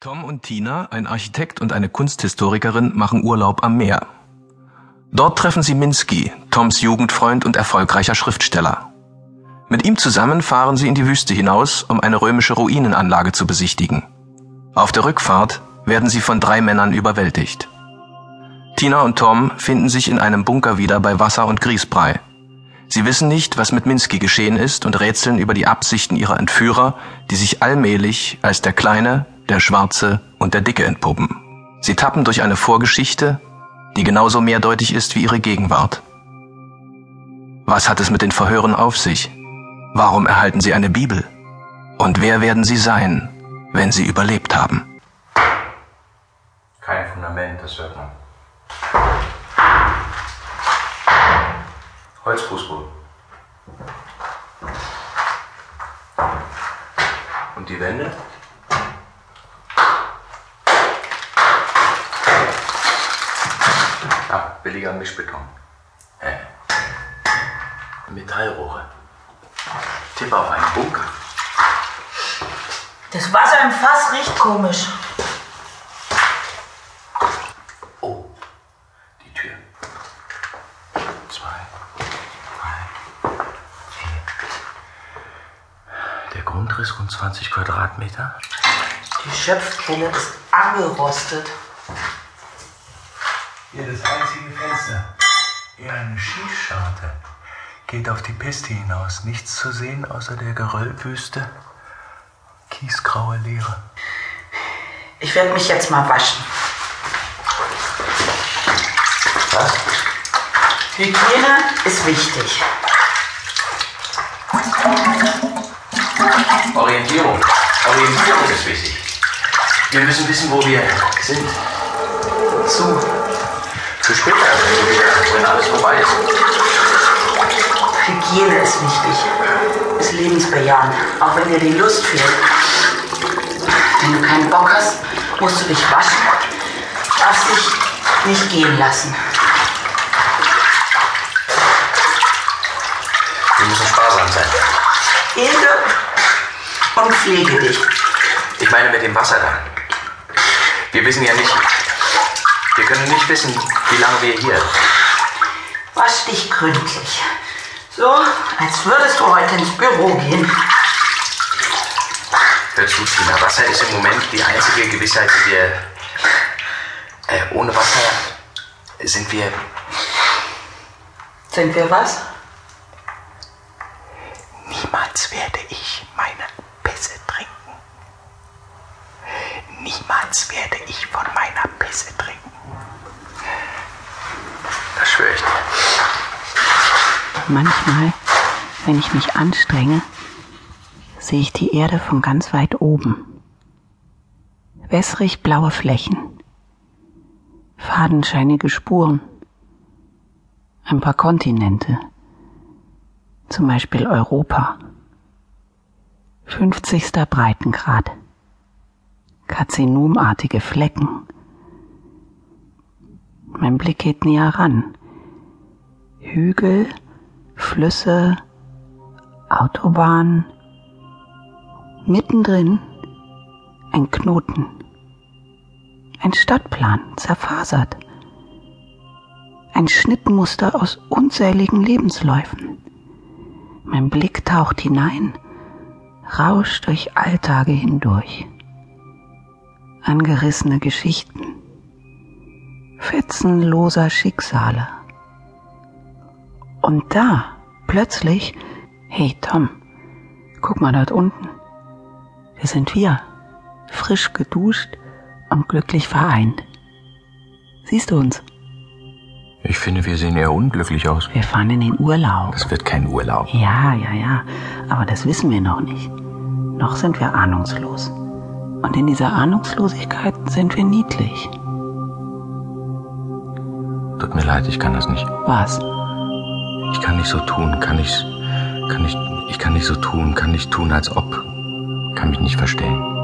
Tom und Tina, ein Architekt und eine Kunsthistorikerin, machen Urlaub am Meer. Dort treffen sie Minsky, Toms Jugendfreund und erfolgreicher Schriftsteller. Mit ihm zusammen fahren sie in die Wüste hinaus, um eine römische Ruinenanlage zu besichtigen. Auf der Rückfahrt werden sie von drei Männern überwältigt. Tina und Tom finden sich in einem Bunker wieder bei Wasser und Grießbrei. Sie wissen nicht, was mit Minsky geschehen ist und rätseln über die Absichten ihrer Entführer, die sich allmählich als der kleine, der Schwarze und der Dicke entpuppen. Sie tappen durch eine Vorgeschichte, die genauso mehrdeutig ist wie ihre Gegenwart. Was hat es mit den Verhören auf sich? Warum erhalten sie eine Bibel? Und wer werden sie sein, wenn sie überlebt haben? Kein Fundament, das hört man. Holzfußboden. Und die Wände? Billiger Mischbeton. Äh. Metallrohre. Tipp auf einen Bunker. Das Wasser im Fass riecht komisch. Oh, die Tür. Zwei, drei, vier. Der Grundriss rund 20 Quadratmeter. Die Schöpfquelle ist angerostet. Hier das einzige Fenster. Eher eine Schießscharte. Geht auf die Piste hinaus. Nichts zu sehen außer der Geröllwüste. Kiesgraue Leere. Ich werde mich jetzt mal waschen. Was? Hygiene ist wichtig. Orientierung. Orientierung ist wichtig. Wir müssen wissen, wo wir sind. So, Für später, wenn, wir wieder, wenn alles vorbei ist. Hygiene ist wichtig. Ist lebensbejahend, auch wenn dir die Lust fehlt. Wenn du keinen Bock hast, musst du dich waschen. Darfst dich nicht gehen lassen. Wir müssen sparsam sein. Ede und pflege dich. Ich meine mit dem Wasser dann. Wir wissen ja nicht. Wir können nicht wissen, wie lange wir hier. Wasch dich gründlich. So, als würdest du heute ins Büro gehen. Hör zu, Tina. Wasser ist im Moment die einzige Gewissheit, die wir. Äh, ohne Wasser sind wir. Sind wir was? Niemals werde ich meine Pisse trinken. Niemals werde ich von meiner Pisse trinken. Dir. Manchmal, wenn ich mich anstrenge, sehe ich die Erde von ganz weit oben. Wässrig blaue Flächen, fadenscheinige Spuren, ein paar Kontinente, zum Beispiel Europa, 50. Breitengrad, karzinomartige Flecken. Mein Blick geht näher ran. Hügel, Flüsse, Autobahn, mittendrin ein Knoten, ein Stadtplan, zerfasert, ein Schnittmuster aus unzähligen Lebensläufen. Mein Blick taucht hinein, rauscht durch Alltage hindurch. Angerissene Geschichten, fetzenloser Schicksale. Und da, plötzlich, hey Tom, guck mal dort unten. Wir sind wir, frisch geduscht und glücklich vereint. Siehst du uns? Ich finde, wir sehen eher unglücklich aus. Wir fahren in den Urlaub. Das wird kein Urlaub. Ja, ja, ja, aber das wissen wir noch nicht. Noch sind wir ahnungslos. Und in dieser Ahnungslosigkeit sind wir niedlich. Tut mir leid, ich kann das nicht. Was? Ich kann nicht so tun, kann ich, kann ich, ich kann nicht so tun, kann nicht tun, als ob. Kann mich nicht verstellen.